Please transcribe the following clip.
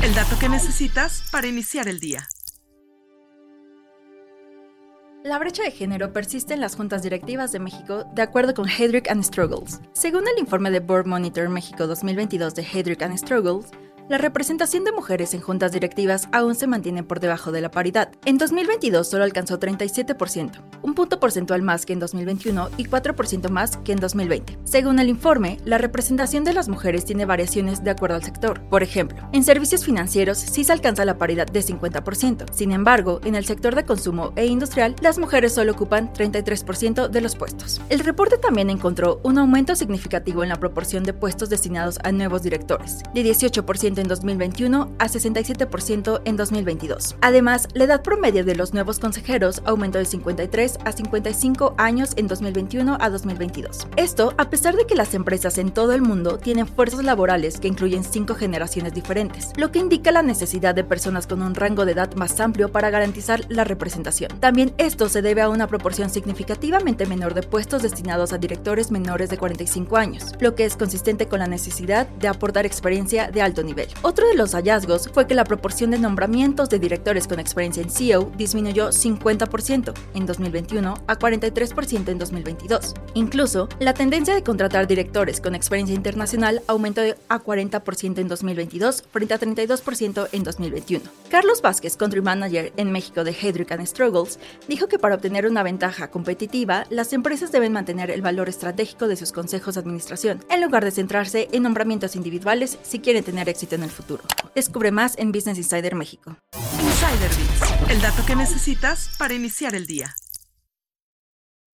El dato que necesitas para iniciar el día. La brecha de género persiste en las juntas directivas de México, de acuerdo con Hedrick and Struggles. Según el informe de Board Monitor México 2022 de Hedrick and Struggles, la representación de mujeres en juntas directivas aún se mantiene por debajo de la paridad. En 2022 solo alcanzó 37%, un punto porcentual más que en 2021 y 4% más que en 2020. Según el informe, la representación de las mujeres tiene variaciones de acuerdo al sector. Por ejemplo, en servicios financieros sí se alcanza la paridad de 50%. Sin embargo, en el sector de consumo e industrial, las mujeres solo ocupan 33% de los puestos. El reporte también encontró un aumento significativo en la proporción de puestos destinados a nuevos directores, de 18% en 2021 a 67% en 2022. Además, la edad promedio de los nuevos consejeros aumentó de 53 a 55 años en 2021 a 2022. Esto a pesar de que las empresas en todo el mundo tienen fuerzas laborales que incluyen cinco generaciones diferentes, lo que indica la necesidad de personas con un rango de edad más amplio para garantizar la representación. También esto se debe a una proporción significativamente menor de puestos destinados a directores menores de 45 años, lo que es consistente con la necesidad de aportar experiencia de alto nivel. Otro de los hallazgos fue que la proporción de nombramientos de directores con experiencia en CEO disminuyó 50% en 2021 a 43% en 2022. Incluso, la tendencia de contratar directores con experiencia internacional aumentó a 40% en 2022 frente a 32% en 2021. Carlos Vázquez, Country Manager en México de Hedrick and Struggles, dijo que para obtener una ventaja competitiva, las empresas deben mantener el valor estratégico de sus consejos de administración, en lugar de centrarse en nombramientos individuales si quieren tener éxito en el futuro. Descubre más en Business Insider México. Insider Bits, el dato que necesitas para iniciar el día.